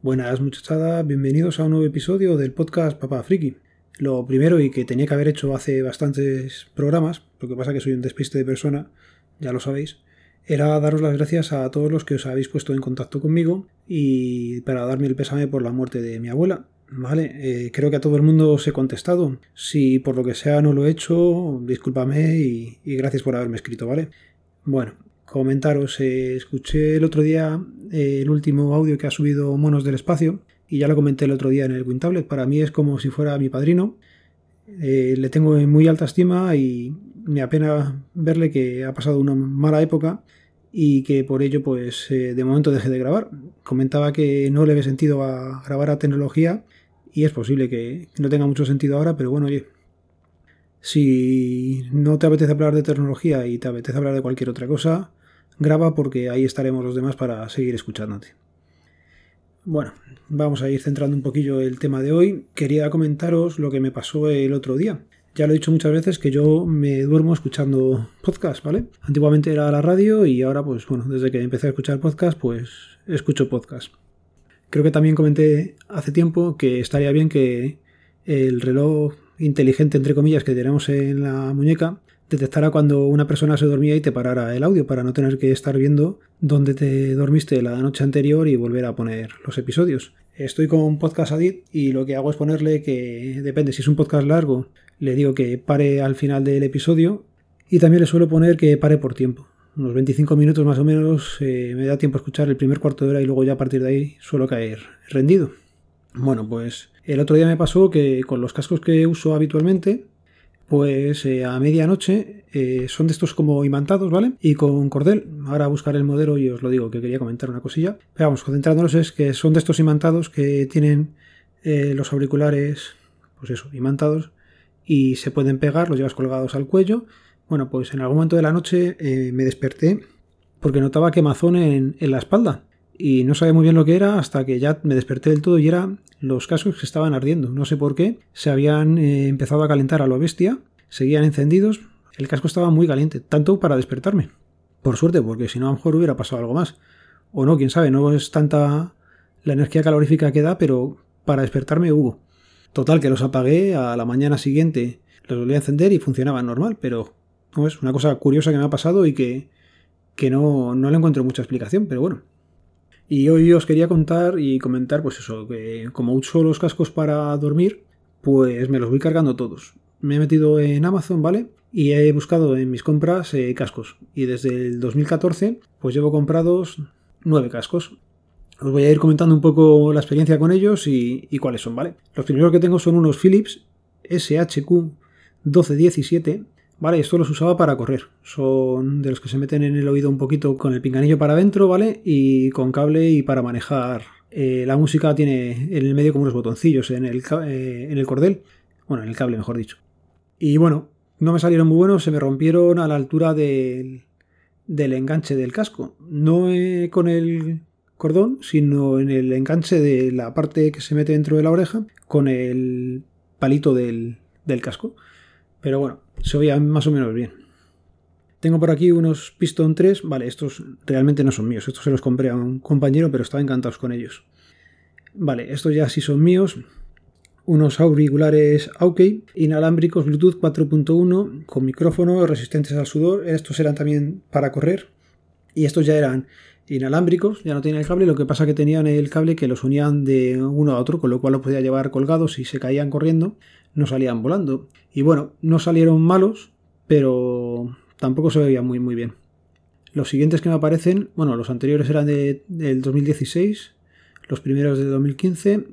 Buenas muchachadas, bienvenidos a un nuevo episodio del podcast Papá Friki. Lo primero y que tenía que haber hecho hace bastantes programas, lo que pasa que soy un despiste de persona, ya lo sabéis, era daros las gracias a todos los que os habéis puesto en contacto conmigo y para darme el pésame por la muerte de mi abuela. Vale, eh, creo que a todo el mundo os he contestado. Si por lo que sea no lo he hecho, discúlpame y, gracias por haberme escrito, ¿vale? Bueno, comentaros, eh, escuché el otro día eh, el último audio que ha subido Monos del Espacio y ya lo comenté el otro día en el WinTablet. Para mí es como si fuera mi padrino. Le tengo en muy alta estima y me apena verle que ha pasado una mala época y que por ello pues de momento dejé de grabar. Comentaba que no le ve sentido a grabar a tecnología y es posible que no tenga mucho sentido ahora, pero bueno, oye, si no te apetece hablar de tecnología y te apetece hablar de cualquier otra cosa, graba porque ahí estaremos los demás para seguir escuchándote. Bueno, vamos a ir centrando un poquillo el tema de hoy. Quería comentaros lo que me pasó el otro día. Ya lo he dicho muchas veces que yo me duermo escuchando podcast, ¿vale? Antiguamente era la radio y ahora, pues bueno, desde que empecé a escuchar podcast, pues escucho podcast. Creo que también comenté hace tiempo que estaría bien que el reloj inteligente, entre comillas, que tenemos en la muñeca, detectara cuando una persona se dormía y te parara el audio para no tener que estar viendo dónde te dormiste la noche anterior y volver a poner los episodios. Estoy con Podcast Adit y lo que hago es ponerle que depende si es un podcast largo, le digo que pare al final del episodio y también le suelo poner que pare por tiempo. Unos 25 minutos más o menos eh, me da tiempo a escuchar el primer cuarto de hora y luego ya a partir de ahí suelo caer rendido. Bueno, pues el otro día me pasó que con los cascos que uso habitualmente pues eh, a medianoche eh, son de estos como imantados, ¿vale? Y con cordel. Ahora buscaré el modelo y os lo digo que quería comentar una cosilla. Pero vamos, concentrándonos es que son de estos imantados que tienen eh, los auriculares, pues eso, imantados y se pueden pegar, los llevas colgados al cuello. Bueno, pues en algún momento de la noche me desperté porque notaba quemazón en, en la espalda y no sabía muy bien lo que era hasta que ya me desperté del todo y era los cascos que estaban ardiendo. No sé por qué, se habían eh, empezado a calentar a lo bestia, seguían encendidos, el casco estaba muy caliente, tanto para despertarme. Por suerte, porque si no a lo mejor hubiera pasado algo más. O no, quién sabe, no es tanta la energía calorífica que da, pero para despertarme hubo. Total, que los apagué a la mañana siguiente, los volví a encender y funcionaban normal, pero es una cosa curiosa que me ha pasado y que, que no, no le encuentro mucha explicación, pero bueno, y hoy os quería contar y comentar, pues eso, que como uso los cascos para dormir, pues me los voy cargando todos. Me he metido en Amazon, ¿vale? Y he buscado en mis compras eh, cascos. Y desde el 2014, pues llevo comprados nueve cascos. Os voy a ir comentando un poco la experiencia con ellos y, y cuáles son, ¿vale? Los primeros que tengo son unos Philips SHQ 1217 Vale, esto los usaba para correr. Son de los que se meten en el oído un poquito con el pinganillo para adentro, ¿vale? Y con cable y para manejar. Eh, la música tiene en el medio como unos botoncillos en el, eh, en el cordel. Bueno, en el cable, mejor dicho. Y bueno, no me salieron muy buenos, se me rompieron a la altura del, del enganche del casco. No eh, con el cordón, sino en el enganche de la parte que se mete dentro de la oreja con el palito del, del casco. Pero bueno, se oía más o menos bien. Tengo por aquí unos Piston 3. Vale, estos realmente no son míos. Estos se los compré a un compañero, pero estaba encantados con ellos. Vale, estos ya sí son míos. Unos auriculares Aukey, inalámbricos Bluetooth 4.1 con micrófono, resistentes al sudor. Estos eran también para correr. Y estos ya eran inalámbricos, ya no tenían el cable, lo que pasa que tenían el cable que los unían de uno a otro, con lo cual lo podía llevar colgados y se caían corriendo, no salían volando. Y bueno, no salieron malos, pero tampoco se veían muy muy bien. Los siguientes que me aparecen, bueno, los anteriores eran de, del 2016, los primeros de 2015.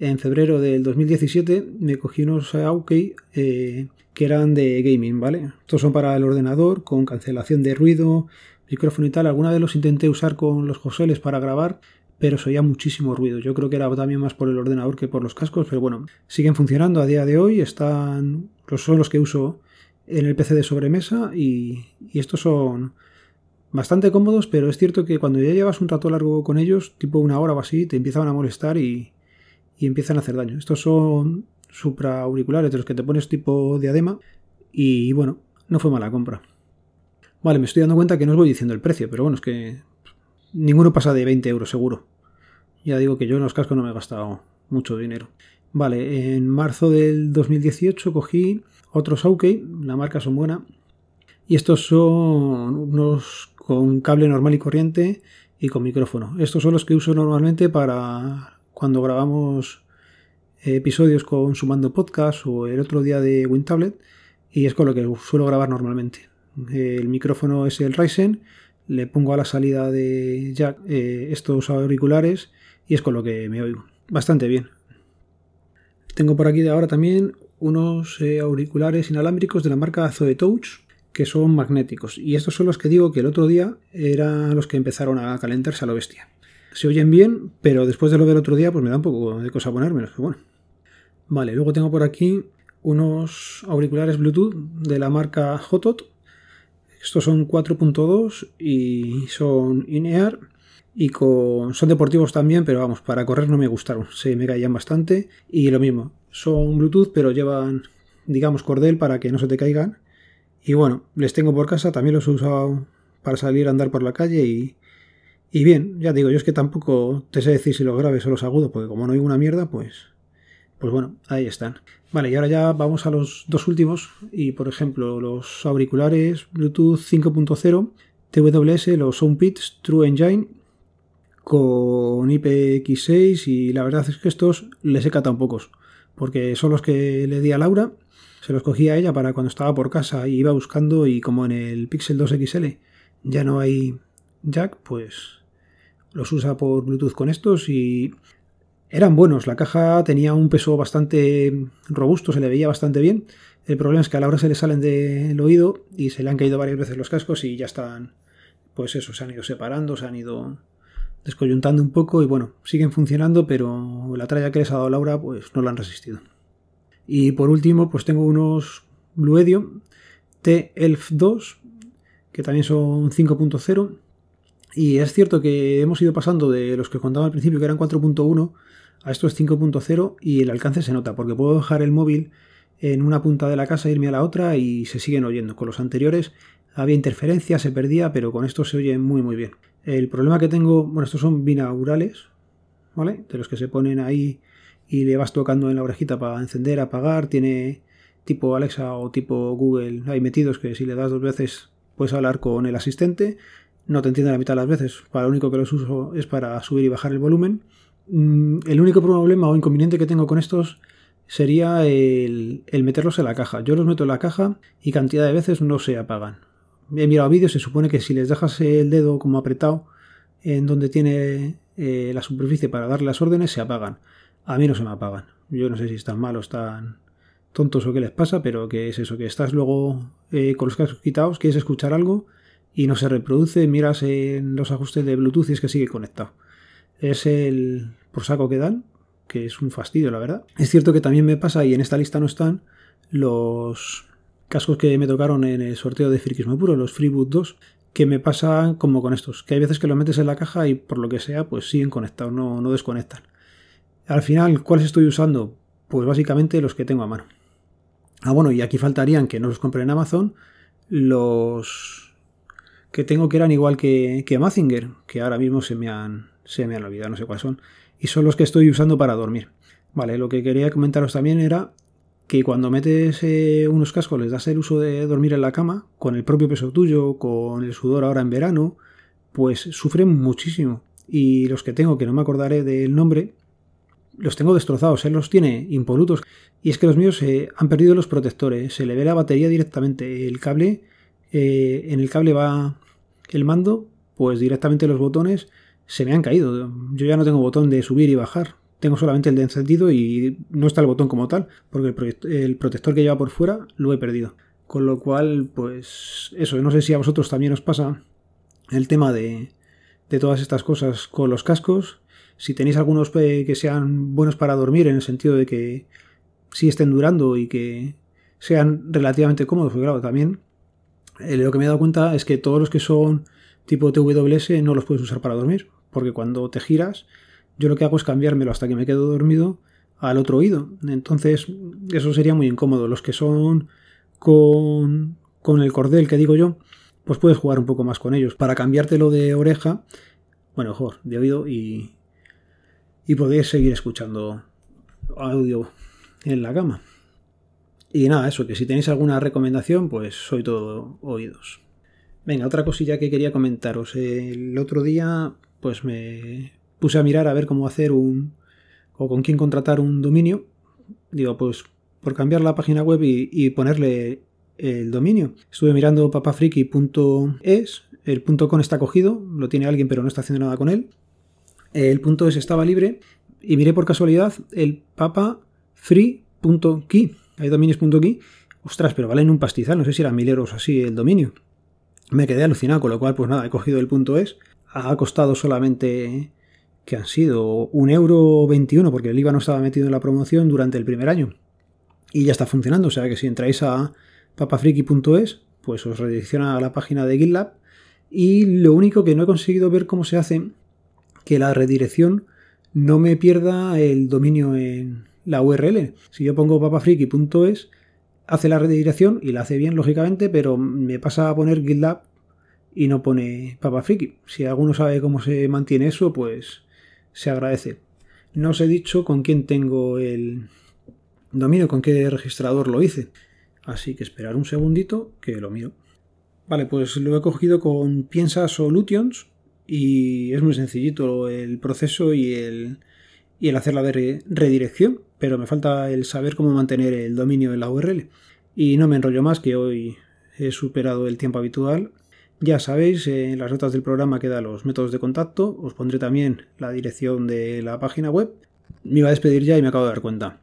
En febrero del 2017 me cogí unos Aukey eh, que eran de gaming, ¿vale? Estos son para el ordenador, con cancelación de ruido, micrófono y tal. Alguna vez los intenté usar con los Joseles para grabar, pero se oía muchísimo ruido. Yo creo que era también más por el ordenador que por los cascos, pero bueno, siguen funcionando a día de hoy. Están, los son los que uso en el PC de sobremesa y, estos son bastante cómodos, pero es cierto que cuando ya llevas un rato largo con ellos, tipo una hora o así, te empiezan a molestar y, y empiezan a hacer daño. Estos son supraauriculares de los que te pones tipo diadema y bueno, no fue mala compra. Vale, me estoy dando cuenta que no os voy diciendo el precio, pero bueno, es que ninguno pasa de 20 euros seguro. Ya digo que yo en los cascos no me he gastado mucho dinero. Vale, en marzo del 2018 cogí otros Aukey, la marca son buena. Y estos son unos con cable normal y corriente y con micrófono. Estos son los que uso normalmente para cuando grabamos episodios con Sumando Podcast o el otro día de WinTablet y es con lo que suelo grabar normalmente. El micrófono es el Ryzen, le pongo a la salida de jack eh, estos auriculares y es con lo que me oigo. Bastante bien. Tengo por aquí de ahora también unos eh, auriculares inalámbricos de la marca Zoe Touch que son magnéticos y estos son los que digo que el otro día eran los que empezaron a calentarse a lo bestia. Se oyen bien, pero después de lo del otro día pues me da un poco de cosa ponérmelos, que bueno. Vale, luego tengo por aquí unos auriculares Bluetooth de la marca Hotot. Estos son 4.2 y son in-ear y con, son deportivos también, pero vamos, para correr no me gustaron, se me caían bastante y lo mismo, son Bluetooth pero llevan, digamos, cordel para que no se te caigan y bueno, les tengo por casa, también los he usado para salir a andar por la calle y, y bien, ya digo, yo es que tampoco te sé decir si los graves o los agudos, porque como no hay una mierda, pues pues bueno, ahí están. Vale, y ahora ya vamos a los dos últimos. Y por ejemplo, los auriculares Bluetooth 5.0 TWS, los Soundpits True Engine con IPX6 y la verdad es que estos les he catado pocos porque son los que le di a Laura se los cogí a ella para cuando estaba por casa y iba buscando y como en el Pixel 2 XL ya no hay jack pues los usa por Bluetooth con estos y eran buenos, la caja tenía un peso bastante robusto, se le veía bastante bien. El problema es que a la hora se le salen del oído y se le han caído varias veces los cascos y ya están, pues eso, se han ido separando, se han ido descoyuntando un poco y bueno, siguen funcionando, pero la tralla que les ha dado Laura pues no la han resistido. Y por último, pues tengo unos Bluedio T-Elf 2, que también son 5.0. Y es cierto que hemos ido pasando de los que contaba al principio, que eran 4.1, a esto es 5.0 y el alcance se nota, porque puedo dejar el móvil en una punta de la casa, irme a la otra y se siguen oyendo. Con los anteriores había interferencia, se perdía, pero con esto se oye muy muy bien. El problema que tengo, bueno, estos son binaurales, ¿vale? De los que se ponen ahí y le vas tocando en la orejita para encender, apagar, tiene tipo Alexa o tipo Google ahí metidos que si le das dos veces puedes hablar con el asistente, no te entiende la mitad de las veces, para lo único que los uso es para subir y bajar el volumen Mm, el único problema o inconveniente que tengo con estos sería el, meterlos en la caja. Yo los meto en la caja y cantidad de veces no se apagan. He mirado vídeos, se supone que si les dejas el dedo como apretado en donde tiene eh, la superficie para darle las órdenes, se apagan. A mí no se me apagan. Yo no sé si están malos, están tontos o qué les pasa, pero que es eso, que estás luego eh, con los cascos quitados, quieres escuchar algo y no se reproduce, miras en los ajustes de Bluetooth y es que sigue conectado es el por saco que dan, que es un fastidio, la verdad. Es cierto que también me pasa, y en esta lista no están, los cascos que me tocaron en el sorteo de Frikismo Puro, los Freeboot 2, que me pasan como con estos, que hay veces que los metes en la caja y por lo que sea, pues siguen conectados, no, no desconectan. Al final, ¿cuáles estoy usando? Pues básicamente los que tengo a mano. Ah, bueno, y aquí faltarían que no los compré en Amazon, los que tengo que eran igual que, que Mazinger, que ahora mismo se me han, se me han olvidado, no sé cuáles son, y son los que estoy usando para dormir. Vale, lo que quería comentaros también era que cuando metes eh, unos cascos les das el uso de dormir en la cama, con el propio peso tuyo, con el sudor ahora en verano, pues sufren muchísimo. Y los que tengo, que no me acordaré del nombre, los tengo destrozados, él los tiene impolutos. Y es que los míos eh, han perdido los protectores, se le ve la batería directamente, el cable, eh, en el cable va el mando, pues directamente los botones se me han caído. Yo ya no tengo botón de subir y bajar. Tengo solamente el de encendido y no está el botón como tal, porque el, protector que lleva por fuera lo he perdido. Con lo cual, pues eso, no sé si a vosotros también os pasa el tema de, de todas estas cosas con los cascos. Si tenéis algunos que sean buenos para dormir, en el sentido de que sí estén durando y que sean relativamente cómodos, claro, también eh, lo que me he dado cuenta es que todos los que son tipo TWS no los puedes usar para dormir, porque cuando te giras, yo lo que hago es cambiármelo hasta que me quedo dormido al otro oído. Entonces, eso sería muy incómodo. Los que son con, con el cordel, que digo yo, pues puedes jugar un poco más con ellos. Para cambiártelo de oreja, bueno, mejor, de oído y, y podéis seguir escuchando audio en la cama. Y nada, eso, que si tenéis alguna recomendación, pues soy todo oídos. Venga, otra cosilla que quería comentaros. El otro día, pues me puse a mirar a ver cómo hacer un. o con quién contratar un dominio. Digo, pues por cambiar la página web y, ponerle el dominio. Estuve mirando papafriki.es, el .com está cogido, lo tiene alguien pero no está haciendo nada con él. El .es estaba libre y miré por casualidad el papafree.key hay dominios.key, ostras, pero valen un pastizal, no sé si eran mil euros así el dominio. Me quedé alucinado, con lo cual, pues nada, he cogido el punto es. Ha costado solamente, que han sido un euro 21, porque el IVA no estaba metido en la promoción durante el primer año. Y ya está funcionando, o sea que si entráis a papafriki.es, pues os redirecciona a la página de GitLab. Y lo único que no he conseguido ver cómo se hace, que la redirección no me pierda el dominio en, la URL. Si yo pongo papafriki.es, hace la redirección y la hace bien, lógicamente, pero me pasa a poner GitLab y no pone papafriki. Si alguno sabe cómo se mantiene eso, pues se agradece. No os he dicho con quién tengo el dominio, con qué registrador lo hice. Así que esperar un segundito que lo miro. Vale, pues lo he cogido con Piensa Solutions y es muy sencillito el proceso y el, y el hacer la redirección pero me falta el saber cómo mantener el dominio en la URL. Y no me enrollo más, que hoy he superado el tiempo habitual. Ya sabéis, en las notas del programa quedan los métodos de contacto, os pondré también la dirección de la página web. Me iba a despedir ya y me acabo de dar cuenta.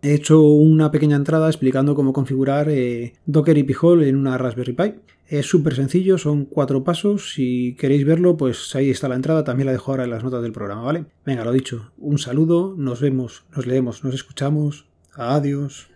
He hecho una pequeña entrada explicando cómo configurar eh, Docker y Pi-hole en una Raspberry Pi. Es súper sencillo, son cuatro pasos. Si queréis verlo, pues ahí está la entrada. También la dejo ahora en las notas del programa, ¿vale? Venga, lo dicho. Un saludo, nos vemos, nos leemos, nos escuchamos. Adiós.